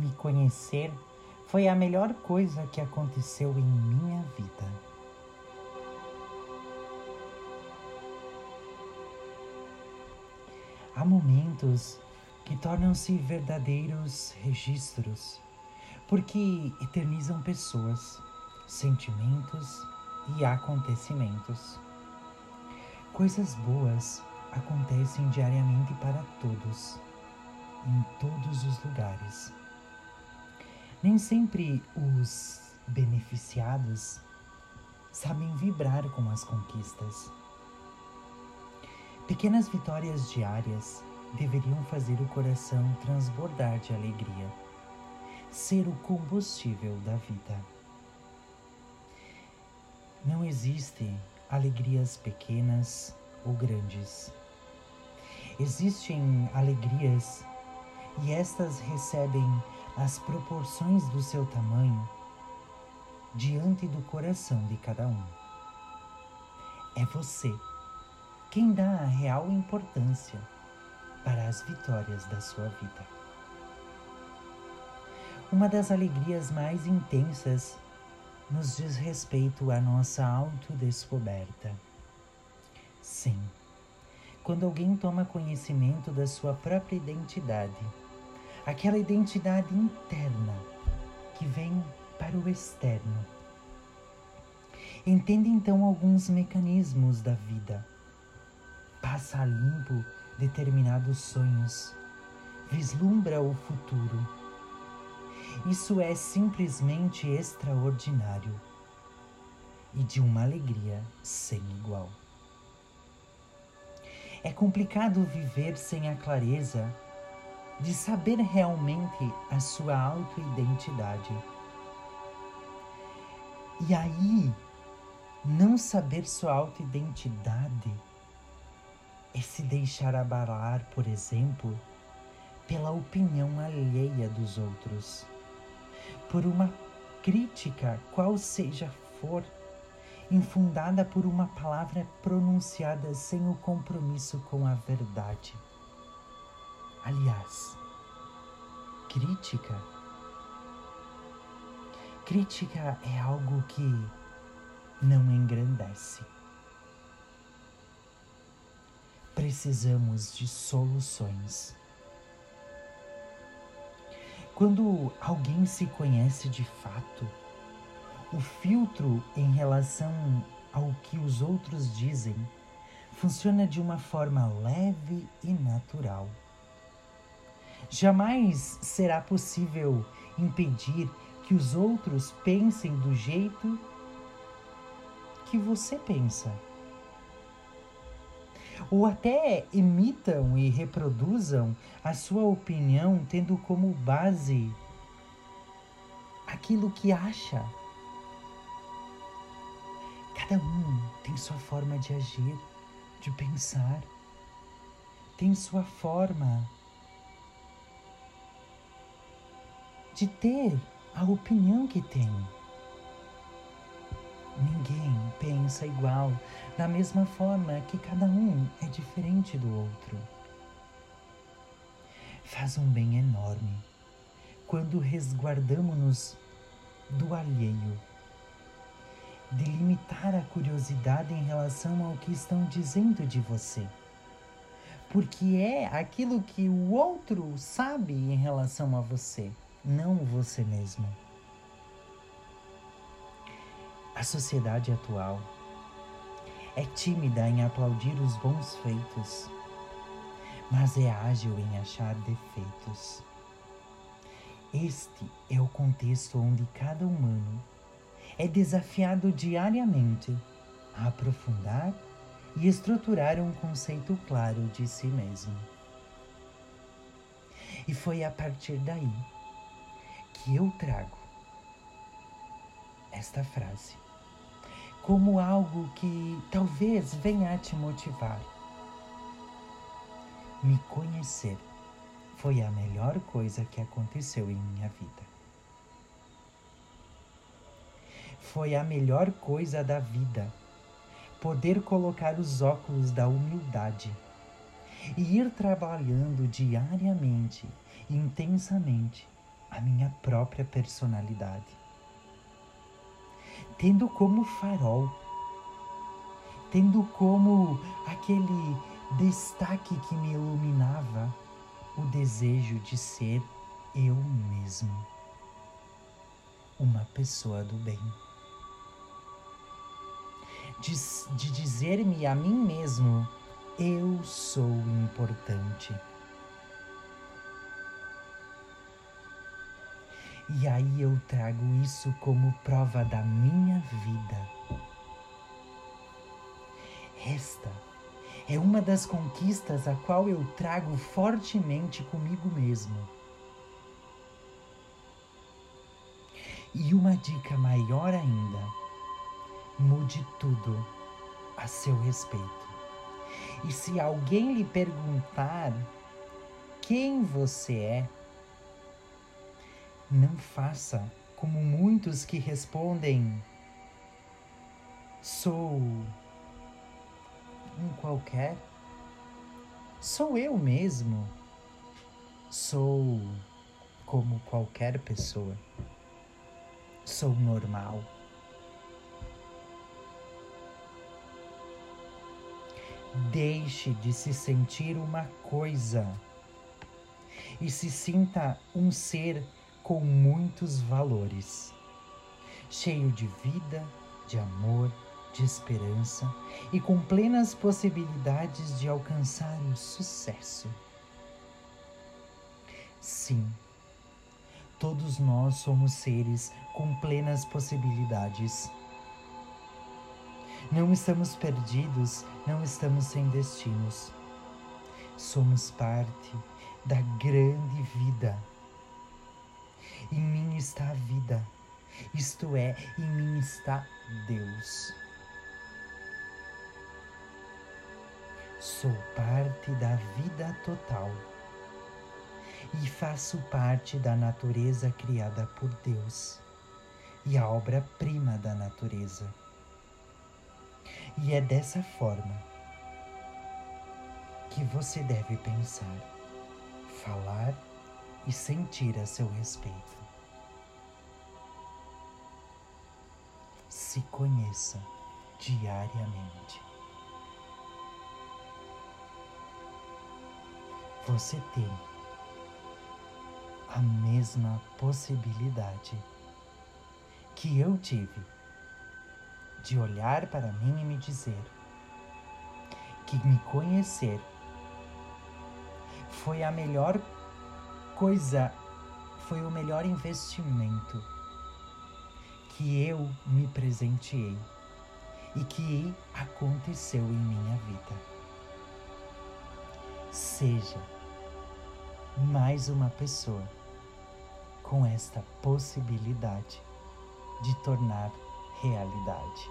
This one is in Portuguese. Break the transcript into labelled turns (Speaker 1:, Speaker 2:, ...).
Speaker 1: Me conhecer foi a melhor coisa que aconteceu em minha vida. Há momentos que tornam-se verdadeiros registros, porque eternizam pessoas, sentimentos e acontecimentos. Coisas boas acontecem diariamente para todos, em todos os lugares. Nem sempre os beneficiados sabem vibrar com as conquistas. Pequenas vitórias diárias deveriam fazer o coração transbordar de alegria, ser o combustível da vida. Não existe alegrias pequenas ou grandes. Existem alegrias e estas recebem as proporções do seu tamanho diante do coração de cada um. É você quem dá a real importância para as vitórias da sua vida. Uma das alegrias mais intensas nos diz respeito à nossa autodescoberta. Sim, quando alguém toma conhecimento da sua própria identidade, aquela identidade interna que vem para o externo. Entende então alguns mecanismos da vida. Passa a limpo determinados sonhos. Vislumbra o futuro. Isso é simplesmente extraordinário e de uma alegria sem igual. É complicado viver sem a clareza de saber realmente a sua autoidentidade. E aí, não saber sua autoidentidade é se deixar abalar, por exemplo, pela opinião alheia dos outros, por uma crítica, qual seja for, infundada por uma palavra pronunciada sem o compromisso com a verdade. Aliás, crítica. Crítica é algo que não engrandece. Precisamos de soluções. Quando alguém se conhece de fato, o filtro em relação ao que os outros dizem funciona de uma forma leve e natural. Jamais será possível impedir que os outros pensem do jeito que você pensa. Ou até imitam e reproduzam a sua opinião, tendo como base aquilo que acha. Cada um tem sua forma de agir, de pensar, tem sua forma de ter a opinião que tem. Ninguém pensa igual, da mesma forma que cada um é diferente do outro. Faz um bem enorme quando resguardamos-nos do alheio, de limitar a curiosidade em relação ao que estão dizendo de você. Porque é aquilo que o outro sabe em relação a você não você mesmo. A sociedade atual é tímida em aplaudir os bons feitos, mas é ágil em achar defeitos. Este é o contexto onde cada humano é desafiado diariamente a aprofundar e estruturar um conceito claro de si mesmo. E foi a partir daí que eu trago esta frase como algo que talvez venha a te motivar. Me conhecer foi a melhor coisa que aconteceu em minha vida. Foi a melhor coisa da vida poder colocar os óculos da humildade e ir trabalhando diariamente, intensamente, a minha própria personalidade, tendo como farol, tendo como aquele destaque que me iluminava o desejo de ser eu mesmo, uma pessoa do bem. De, de dizer-me a mim mesmo, eu sou importante. E aí eu trago isso como prova da minha vida. Esta é uma das conquistas a qual eu trago fortemente comigo mesmo. E uma dica maior ainda: mude tudo a seu respeito. E se alguém lhe perguntar quem você é, não faça como muitos que respondem: sou um qualquer, sou eu mesmo, sou como qualquer pessoa, sou normal. Deixe de se sentir uma coisa e se sinta um ser com muitos valores, cheio de vida, de amor, de esperança e com plenas possibilidades de alcançar o sucesso. Sim, todos nós somos seres com plenas possibilidades. Não estamos perdidos, não estamos sem destinos. Somos parte da grande vida em mim está a vida, isto é, em mim está Deus. Sou parte da vida total e faço parte da natureza criada por Deus e a obra-prima da natureza. E é dessa forma que você deve pensar, falar e sentir a seu respeito. Se conheça diariamente. Você tem a mesma possibilidade que eu tive de olhar para mim e me dizer que me conhecer foi a melhor coisa foi o melhor investimento que eu me presenteei e que aconteceu em minha vida. Seja mais uma pessoa com esta possibilidade de tornar realidade.